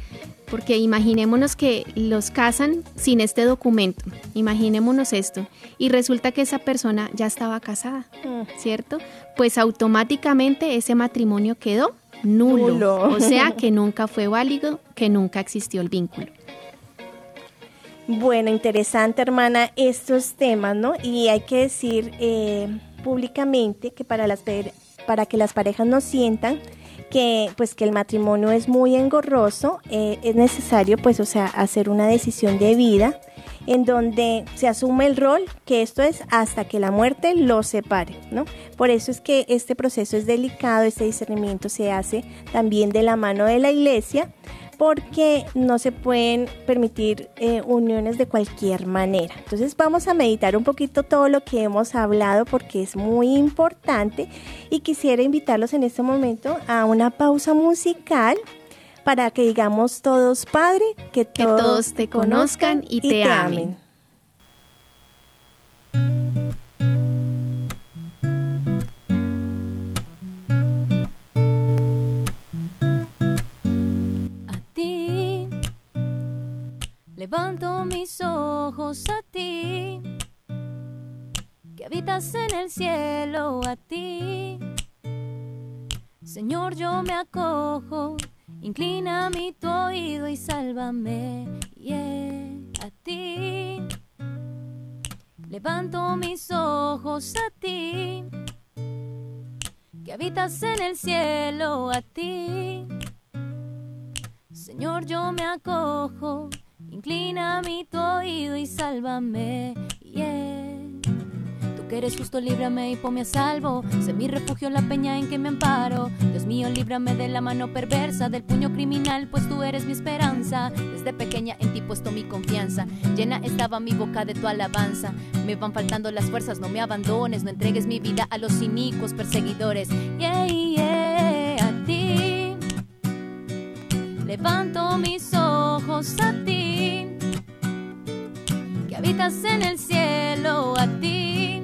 Porque imaginémonos que los casan sin este documento, imaginémonos esto, y resulta que esa persona ya estaba casada, mm. ¿cierto? Pues automáticamente ese matrimonio quedó nulo, o sea que nunca fue válido, que nunca existió el vínculo. Bueno, interesante hermana estos temas, ¿no? Y hay que decir eh, públicamente que para, las, para que las parejas no sientan que pues que el matrimonio es muy engorroso, eh, es necesario pues o sea hacer una decisión de vida en donde se asume el rol que esto es hasta que la muerte los separe, ¿no? Por eso es que este proceso es delicado, este discernimiento se hace también de la mano de la iglesia porque no se pueden permitir eh, uniones de cualquier manera. Entonces vamos a meditar un poquito todo lo que hemos hablado porque es muy importante y quisiera invitarlos en este momento a una pausa musical para que digamos todos, Padre, que, todos, te conozcan y, te, amen. Levanto mis ojos a ti, que habitas en el cielo a ti. Señor, yo me acojo, inclina mi tu oído y sálvame, a ti. Levanto mis ojos a ti, que habitas en el cielo a ti. Señor, yo me acojo, inclina mi tu oído y sálvame. Tú que eres justo, líbrame y ponme a salvo. Sé mi refugio, la peña en que me amparo. Dios mío, líbrame de la mano perversa, del puño criminal, pues tú eres mi esperanza. Desde pequeña en ti puesto mi confianza. Llena estaba mi boca de tu alabanza. Me van faltando las fuerzas, no me abandones, no entregues mi vida a los cínicos perseguidores. Yeah, yeah, a ti. Levanto mis ojos a ti, que habitas en el cielo a ti.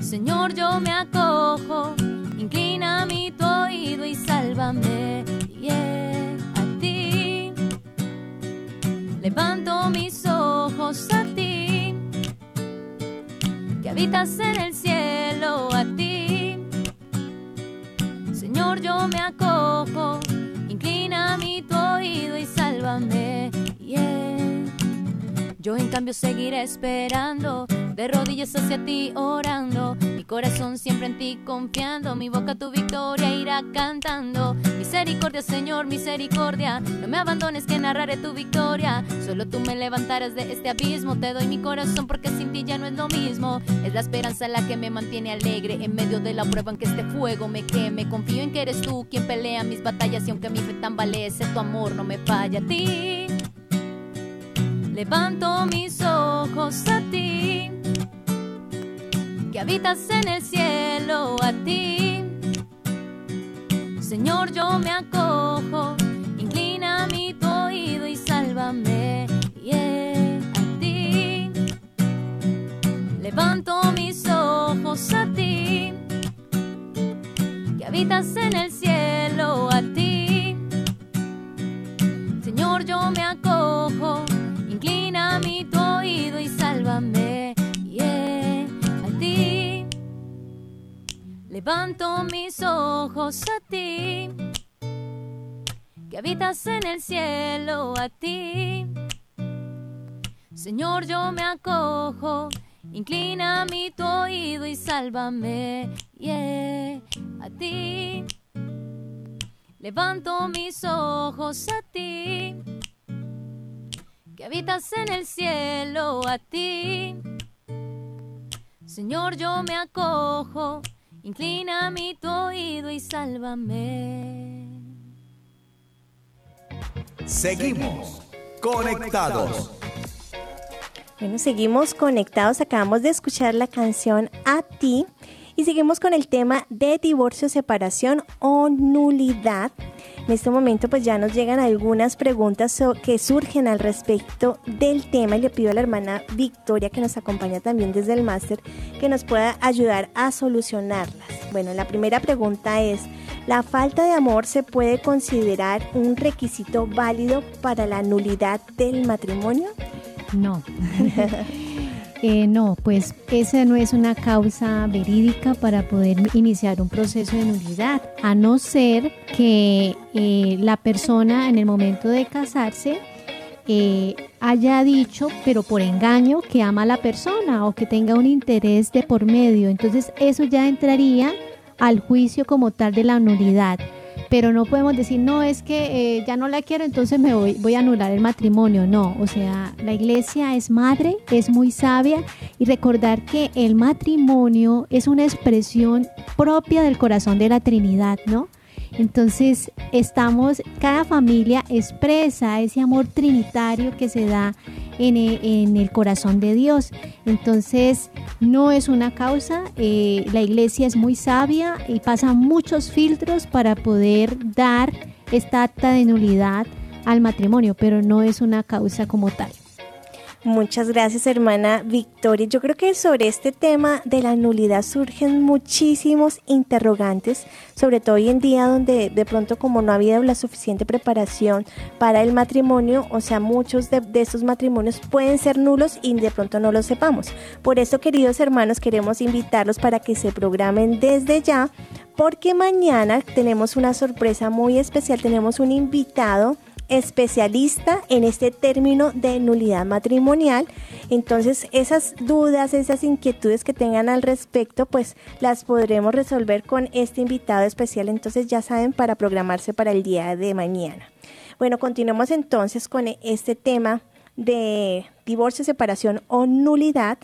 Señor, yo me acojo, inclina mi tu oído y sálvame. Yeah, a ti. Levanto mis ojos a ti, que habitas en el cielo a ti. Señor, yo me acojo, inclina mi tu oído y sálvame. Yo en cambio seguiré esperando, de rodillas hacia ti orando, corazón siempre en ti confiando, mi boca tu victoria irá cantando. Misericordia Señor, misericordia, no me abandones que narraré tu victoria, solo tú me levantarás de este abismo, te doy mi corazón porque sin ti ya no es lo mismo, es la esperanza la que me mantiene alegre. En medio de la prueba en que este fuego me queme, confío en que eres tú quien pelea mis batallas. Y aunque mi fe tambalece, tu amor no me falla a ti. Levanto mis ojos a ti, que habitas en el cielo a ti. Señor, yo me acojo, inclina mi tu oído y sálvame. Yeah, a ti. Levanto mis ojos a ti, que habitas en el cielo a ti. Señor, yo me acojo Levanto mis ojos a ti, que habitas en el cielo a ti. Señor, yo me acojo, inclina mi tu oído y sálvame, yeah, a ti. Levanto mis ojos a ti que habitas en el cielo a ti. Señor, yo me acojo, inclina mi tu oído y sálvame. Seguimos conectados. Bueno, seguimos conectados. Acabamos de escuchar la canción A ti y seguimos con el tema de divorcio, separación o nulidad. En este momento pues ya nos llegan algunas preguntas que surgen al respecto del tema y le pido a la hermana Victoria que nos acompaña también desde el máster que nos pueda ayudar a solucionarlas. Bueno, la primera pregunta es, ¿la falta de amor se puede considerar un requisito válido para la nulidad del matrimonio? No. Eh, no, pues esa no es una causa verídica para poder iniciar un proceso de nulidad, a no ser que eh, la persona en el momento de casarse eh, haya dicho, pero por engaño, que ama a la persona o que tenga un interés de por medio. Entonces eso ya entraría al juicio como tal de la nulidad pero no podemos decir, no, es que eh, ya no la quiero, entonces me voy, voy a anular el matrimonio. No, o sea, la iglesia es madre, es muy sabia y recordar que el matrimonio es una expresión propia del corazón de la Trinidad, ¿no? Entonces, estamos, cada familia expresa ese amor trinitario que se da en el, en el corazón de Dios. Entonces, no es una causa, eh, la iglesia es muy sabia y pasa muchos filtros para poder dar esta acta de nulidad al matrimonio, pero no es una causa como tal. Muchas gracias, hermana Victoria. Yo creo que sobre este tema de la nulidad surgen muchísimos interrogantes, sobre todo hoy en día donde de pronto como no ha habido la suficiente preparación para el matrimonio, o sea, muchos de, de estos matrimonios pueden ser nulos y de pronto no lo sepamos. Por eso, queridos hermanos, queremos invitarlos para que se programen desde ya, porque mañana tenemos una sorpresa muy especial, tenemos un invitado especialista en este término de nulidad matrimonial. Entonces, esas dudas, esas inquietudes que tengan al respecto, pues las podremos resolver con este invitado especial. Entonces, ya saben, para programarse para el día de mañana. Bueno, continuemos entonces con este tema de divorcio, separación o nulidad.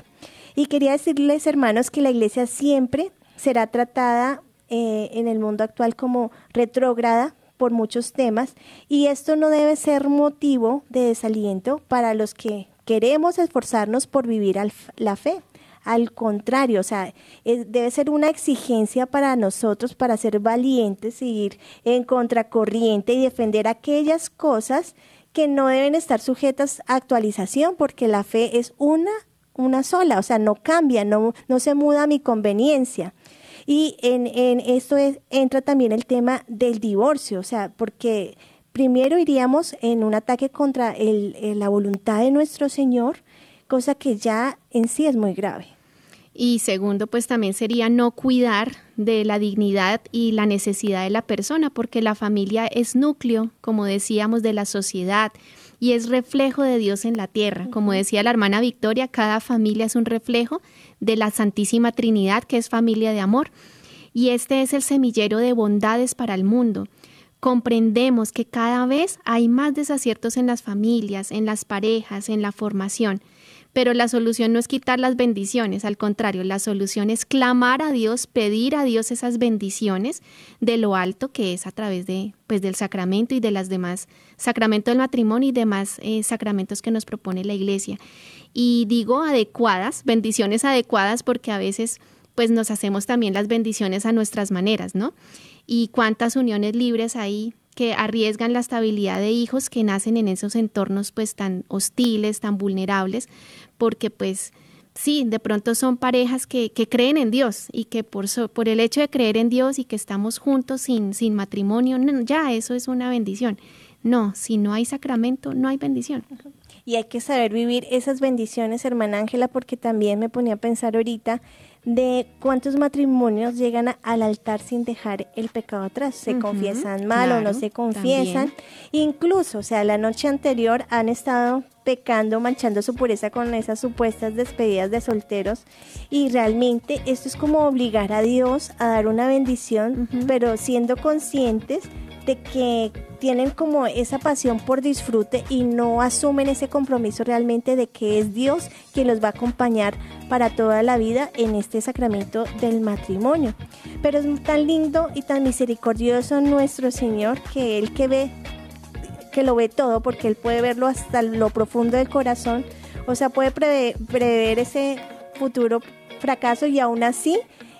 Y quería decirles, hermanos, que la iglesia siempre será tratada eh, en el mundo actual como retrógrada por muchos temas y esto no debe ser motivo de desaliento para los que queremos esforzarnos por vivir la fe. Al contrario, o sea, debe ser una exigencia para nosotros para ser valientes, ir en contracorriente y defender aquellas cosas que no deben estar sujetas a actualización porque la fe es una, una sola, o sea, no cambia, no, no se muda a mi conveniencia. Y en, en esto es, entra también el tema del divorcio, o sea, porque primero iríamos en un ataque contra el, la voluntad de nuestro Señor, cosa que ya en sí es muy grave. Y segundo, pues también sería no cuidar de la dignidad y la necesidad de la persona, porque la familia es núcleo, como decíamos, de la sociedad y es reflejo de Dios en la tierra. Como decía la hermana Victoria, cada familia es un reflejo de la Santísima Trinidad, que es familia de amor. Y este es el semillero de bondades para el mundo. Comprendemos que cada vez hay más desaciertos en las familias, en las parejas, en la formación pero la solución no es quitar las bendiciones, al contrario, la solución es clamar a Dios, pedir a Dios esas bendiciones de lo alto que es a través de pues del sacramento y de las demás sacramento del matrimonio y demás eh, sacramentos que nos propone la Iglesia. Y digo adecuadas, bendiciones adecuadas porque a veces pues nos hacemos también las bendiciones a nuestras maneras, ¿no? Y cuántas uniones libres hay que arriesgan la estabilidad de hijos que nacen en esos entornos pues tan hostiles, tan vulnerables, porque pues sí, de pronto son parejas que, que creen en Dios y que por, por el hecho de creer en Dios y que estamos juntos sin, sin matrimonio, ya eso es una bendición. No, si no hay sacramento, no hay bendición. Y hay que saber vivir esas bendiciones, hermana Ángela, porque también me ponía a pensar ahorita de cuántos matrimonios llegan al altar sin dejar el pecado atrás. Se confiesan mal o no se confiesan. Incluso, o sea, la noche anterior han estado pecando, manchando su pureza con esas supuestas despedidas de solteros. Y realmente esto es como obligar a Dios a dar una bendición, pero siendo conscientes de que tienen como esa pasión por disfrute y no asumen ese compromiso realmente de que es Dios quien los va a acompañar para toda la vida en este sacramento del matrimonio. Pero es tan lindo y tan misericordioso nuestro Señor que Él que ve, que lo ve todo, porque Él puede verlo hasta lo profundo del corazón, o sea, puede prever ese futuro fracaso y aún así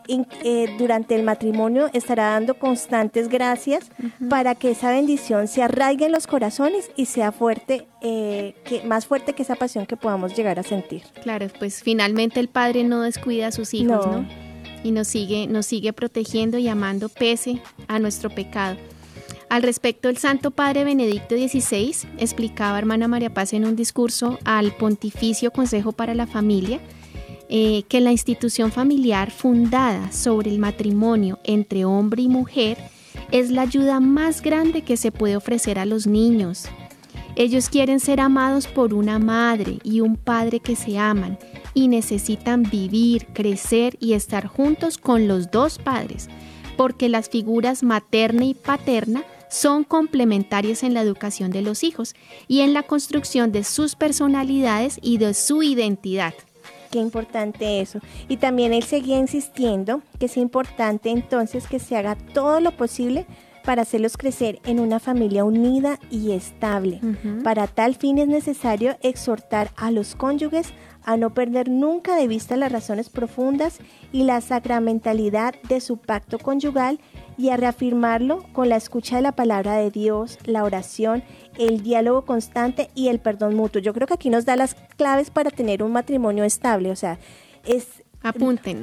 eh, durante el matrimonio estará dando constantes gracias para que esa bendición se arraigue en los corazones y sea fuerte, eh, que, más fuerte que esa pasión que podamos llegar a sentir. Claro, pues finalmente el Padre no descuida a sus hijos, ¿no? Y nos sigue, nos sigue protegiendo y amando pese a nuestro pecado. Al respecto, el Santo Padre Benedicto XVI explicaba, hermana María Paz, en un discurso al Pontificio Consejo para la Familia, eh, que la institución familiar fundada sobre el matrimonio entre hombre y mujer es la ayuda más grande que se puede ofrecer a los niños. Ellos quieren ser amados por una madre y un padre que se aman y necesitan vivir, crecer y estar juntos con los dos padres, porque las figuras materna y paterna son complementarias en la educación de los hijos y en la construcción de sus personalidades y de su identidad qué importante eso. Y también él seguía insistiendo que es importante entonces que se haga todo lo posible para hacerlos crecer en una familia unida y estable. Para tal fin es necesario exhortar a los cónyuges a no perder nunca de vista las razones profundas y la sacramentalidad de su pacto conyugal y a reafirmarlo con la escucha de la palabra de Dios, la oración, el diálogo constante y el perdón mutuo. Yo creo que aquí nos da las claves para tener un matrimonio estable, o sea, es apunten.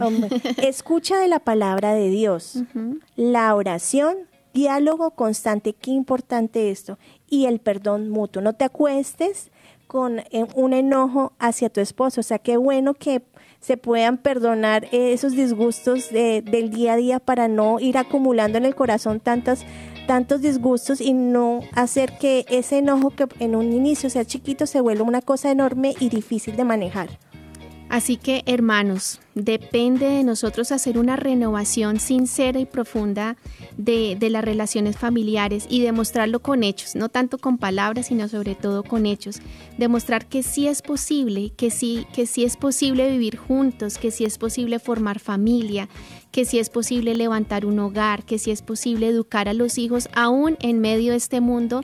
escucha de la palabra de Dios, la oración, diálogo constante, qué importante esto, y el perdón mutuo. No te acuestes con eh, un enojo hacia tu esposo, o sea, qué bueno que se puedan perdonar esos disgustos del día a día para no ir acumulando en el corazón tantas tantos disgustos y no hacer que ese enojo que en un inicio sea chiquito se vuelva una cosa enorme y difícil de manejar. Así que, hermanos, depende de nosotros hacer una renovación sincera y profunda de, las relaciones familiares y demostrarlo con hechos, no tanto con palabras, sino sobre todo con hechos. Demostrar que sí es posible, que sí, que sí es posible vivir juntos, que sí es posible formar familia, que sí es posible levantar un hogar, que sí es posible educar a los hijos aún en medio de este mundo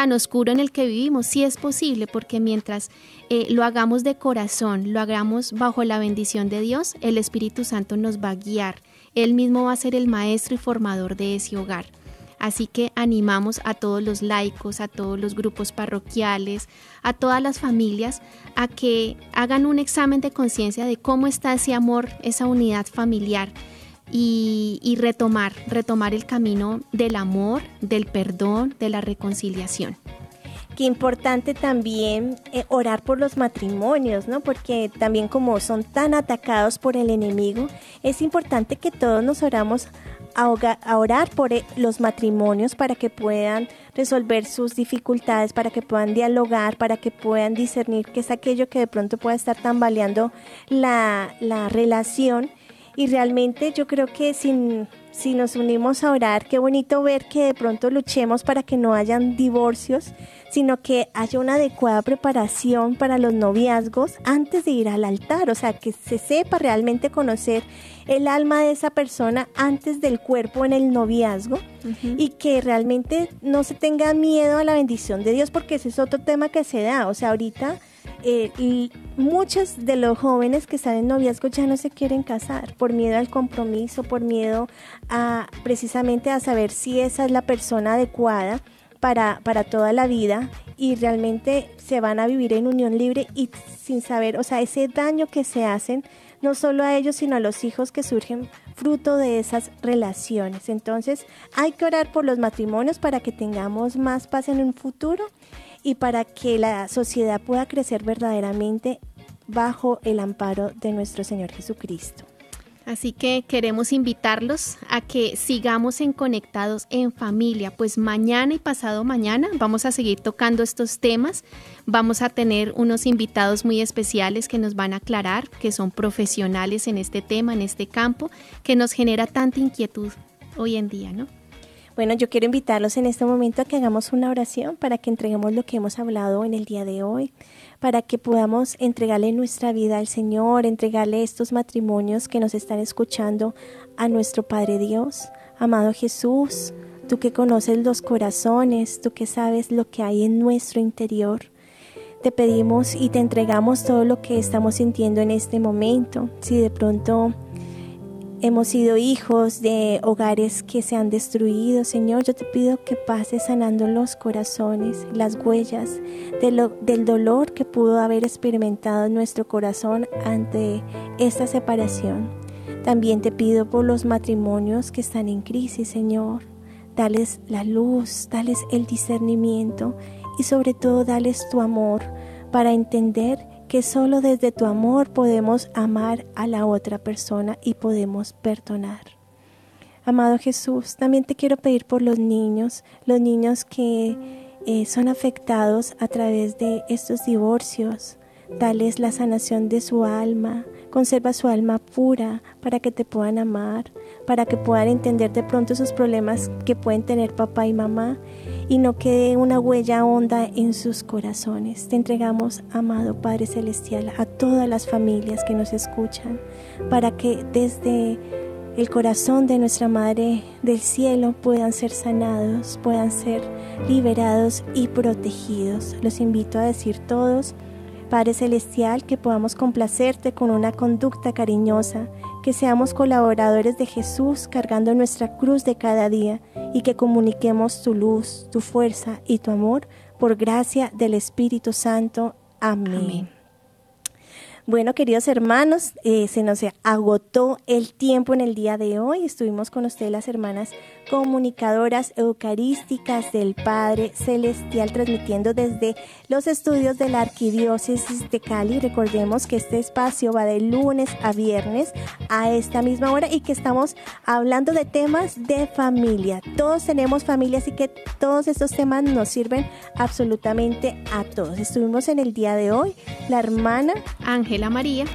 tan oscuro en el que vivimos. Sí es posible, porque mientras eh, lo hagamos de corazón, lo hagamos bajo la bendición de Dios, el Espíritu Santo nos va a guiar. Él mismo va a ser el maestro y formador de ese hogar. Así que animamos a todos los laicos, a todos los grupos parroquiales, a todas las familias a que hagan un examen de conciencia de cómo está ese amor, esa unidad familiar y, retomar, retomar el camino del amor, del perdón, de la reconciliación qué importante también eh, orar por los matrimonios, ¿no? Porque también como son tan atacados por el enemigo, es importante que todos nos oramos a, orar por eh, los matrimonios para que puedan resolver sus dificultades, para que puedan dialogar, para que puedan discernir qué es aquello que de pronto pueda estar tambaleando la, la relación y realmente yo creo que si, si nos unimos a orar, qué bonito ver que de pronto luchemos para que no hayan divorcios, sino que haya una adecuada preparación para los noviazgos antes de ir al altar, o sea, que se sepa realmente conocer el alma de esa persona antes del cuerpo en el noviazgo y que realmente no se tenga miedo a la bendición de Dios, porque ese es otro tema que se da, o sea, ahorita eh, y muchos de los jóvenes que están en noviazgo ya no se quieren casar por miedo al compromiso, por miedo a precisamente a saber si esa es la persona adecuada para, para toda la vida y realmente se van a vivir en unión libre y sin saber, o sea, ese daño que se hacen no solo a ellos, sino a los hijos que surgen fruto de esas relaciones. Entonces, hay que orar por los matrimonios para que tengamos más paz en un futuro y para que la sociedad pueda crecer verdaderamente bajo el amparo de nuestro Señor Jesucristo. Así que queremos invitarlos a que sigamos en conectados en familia, pues mañana y pasado mañana vamos a seguir tocando estos temas. Vamos a tener unos invitados muy especiales que nos van a aclarar, que son profesionales en este tema, en este campo, que nos genera tanta inquietud hoy en día, ¿no? Bueno, yo quiero invitarlos en este momento a que hagamos una oración para que entreguemos lo que hemos hablado en el día de hoy, para que podamos entregarle nuestra vida al Señor, entregarle estos matrimonios que nos están escuchando a nuestro Padre Dios. Amado Jesús, tú que conoces los corazones, tú que sabes lo que hay en nuestro interior. Te pedimos y te entregamos todo lo que estamos sintiendo en este momento. Si de pronto Hemos sido hijos de hogares que se han destruido. Señor, yo te pido que pases sanando los corazones, las huellas del dolor que pudo haber experimentado nuestro corazón ante esta separación. También te pido por los matrimonios que están en crisis, Señor. Dales la luz, dales el discernimiento y sobre todo dales tu amor para entender que solo desde tu amor podemos amar a la otra persona y podemos perdonar. Amado Jesús, también te quiero pedir por los niños, los niños que eh, son afectados a través de estos divorcios. Dales la sanación de su alma, conserva su alma pura para que te puedan amar, para que puedan entender de pronto esos problemas que pueden tener papá y mamá y no quede una huella honda en sus corazones. Te entregamos, amado Padre Celestial, a todas las familias que nos escuchan, para que desde el corazón de nuestra Madre del Cielo puedan ser sanados, puedan ser liberados y protegidos. Los invito a decir todos, Padre Celestial, que podamos complacerte con una conducta cariñosa, que seamos colaboradores de Jesús cargando nuestra cruz de cada día y que comuniquemos tu luz, tu fuerza y tu amor por gracia del Espíritu Santo. Amén. Bueno, queridos hermanos, eh, se nos agotó el tiempo en el día de hoy. Estuvimos con ustedes las hermanas comunicadoras eucarísticas del Padre Celestial, transmitiendo desde los estudios de la Arquidiócesis de Cali. Recordemos que este espacio va de lunes a viernes a esta misma hora y que estamos hablando de temas de familia. Todos tenemos familia, así que todos estos temas nos sirven absolutamente a todos. Estuvimos en el día de hoy, la hermana Ángela María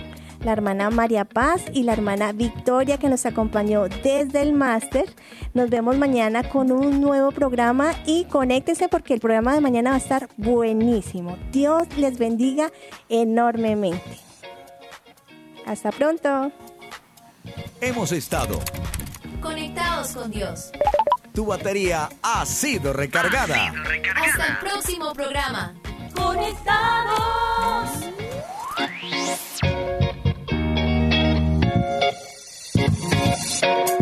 la hermana María Paz y la hermana Victoria que nos acompañó desde el máster. Nos vemos mañana con un nuevo programa y conéctese porque el programa de mañana va a estar buenísimo. Dios les bendiga enormemente. Hasta pronto. Hemos estado conectados con Dios. Tu batería ha sido recargada. Hasta el próximo programa. Conectados. Thank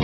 you.